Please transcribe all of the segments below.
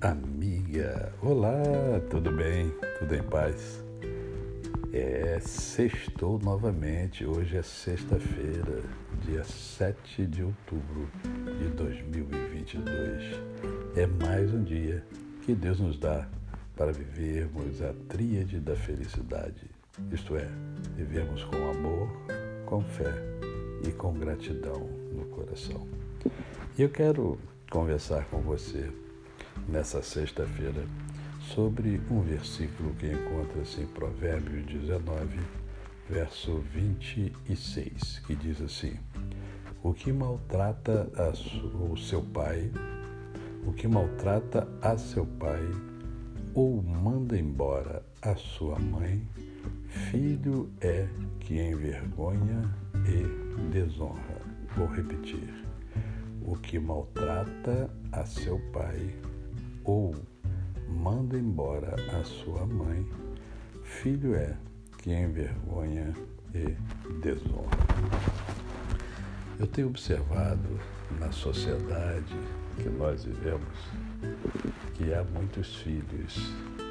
amiga. Olá, tudo bem? Tudo em paz? É, sextou novamente. Hoje é sexta-feira, dia 7 de outubro de 2022. É mais um dia que Deus nos dá para vivermos a tríade da felicidade. Isto é, vivermos com amor, com fé e com gratidão no coração. E eu quero conversar com você nessa sexta-feira sobre um versículo que encontra-se em Provérbios 19, verso 26, que diz assim: O que maltrata o seu pai, o que maltrata a seu pai, ou manda embora a sua mãe, filho é que envergonha e desonra. Vou repetir. O que maltrata a seu pai, ou manda embora a sua mãe, filho é que envergonha e desonra. Eu tenho observado na sociedade que nós vivemos que há muitos filhos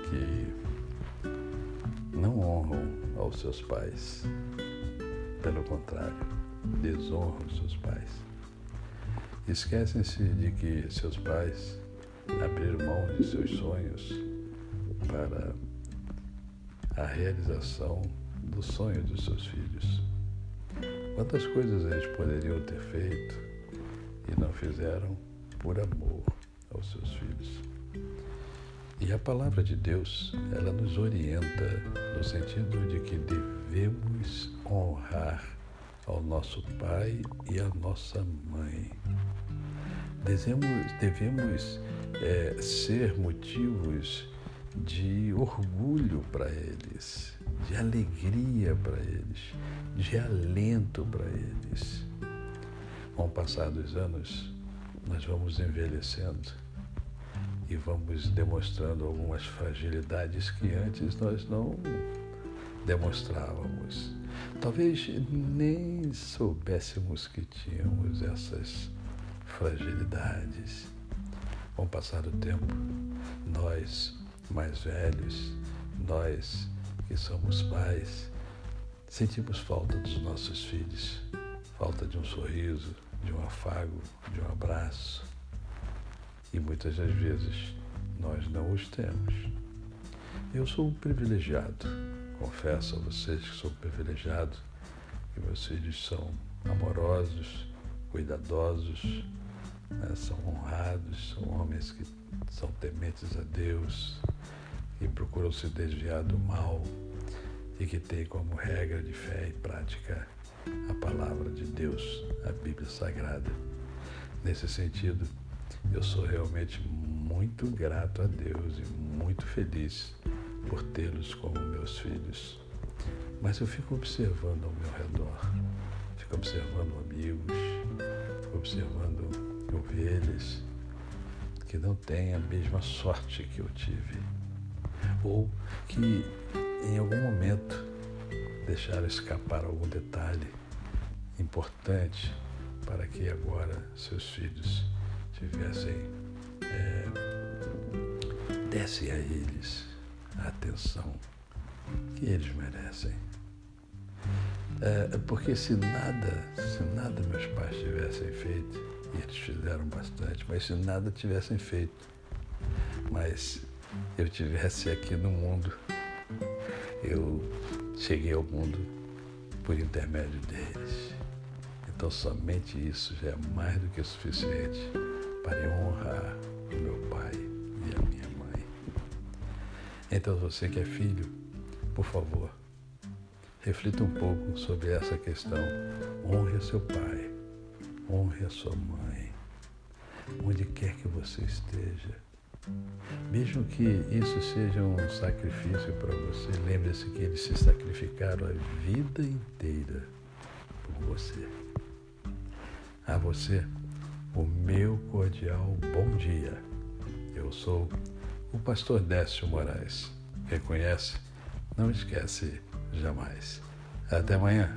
que não honram aos seus pais. Pelo contrário, desonram seus pais. Esquecem-se de que seus pais abrir mão de seus sonhos para a realização do sonho dos seus filhos. Quantas coisas eles poderiam ter feito e não fizeram por amor aos seus filhos. E a palavra de Deus, ela nos orienta no sentido de que devemos honrar ao nosso pai e à nossa mãe. Devemos, devemos é, ser motivos de orgulho para eles, de alegria para eles, de alento para eles. Com o passar dos anos, nós vamos envelhecendo e vamos demonstrando algumas fragilidades que antes nós não demonstrávamos. Talvez nem soubéssemos que tínhamos essas fragilidades. Com o passar do tempo, nós mais velhos, nós que somos pais, sentimos falta dos nossos filhos, falta de um sorriso, de um afago, de um abraço. E muitas das vezes nós não os temos. Eu sou um privilegiado, confesso a vocês que sou privilegiado, que meus filhos são amorosos, cuidadosos, né, são honrados, são homens que são tementes a Deus, que procuram se desviar do mal e que têm como regra de fé e prática a palavra de Deus, a Bíblia Sagrada. Nesse sentido, eu sou realmente muito grato a Deus e muito feliz por tê-los como meus filhos. Mas eu fico observando ao meu redor, fico observando amigos, fico observando ovelhas que não têm a mesma sorte que eu tive, ou que em algum momento deixaram escapar algum detalhe importante para que agora seus filhos tivessem é, desse a eles a atenção que eles merecem. É, porque se nada, se nada meus pais tivessem feito, e eles fizeram bastante, mas se nada tivessem feito, mas eu tivesse aqui no mundo, eu cheguei ao mundo por intermédio deles. Então somente isso já é mais do que suficiente para honrar o meu pai e a minha mãe. Então você que é filho, por favor, reflita um pouco sobre essa questão. Honre seu pai honre a sua mãe, onde quer que você esteja. Mesmo que isso seja um sacrifício para você, lembre-se que eles se sacrificaram a vida inteira por você. A você, o meu cordial bom dia. Eu sou o pastor Décio Moraes. Quem conhece, não esquece jamais. Até amanhã.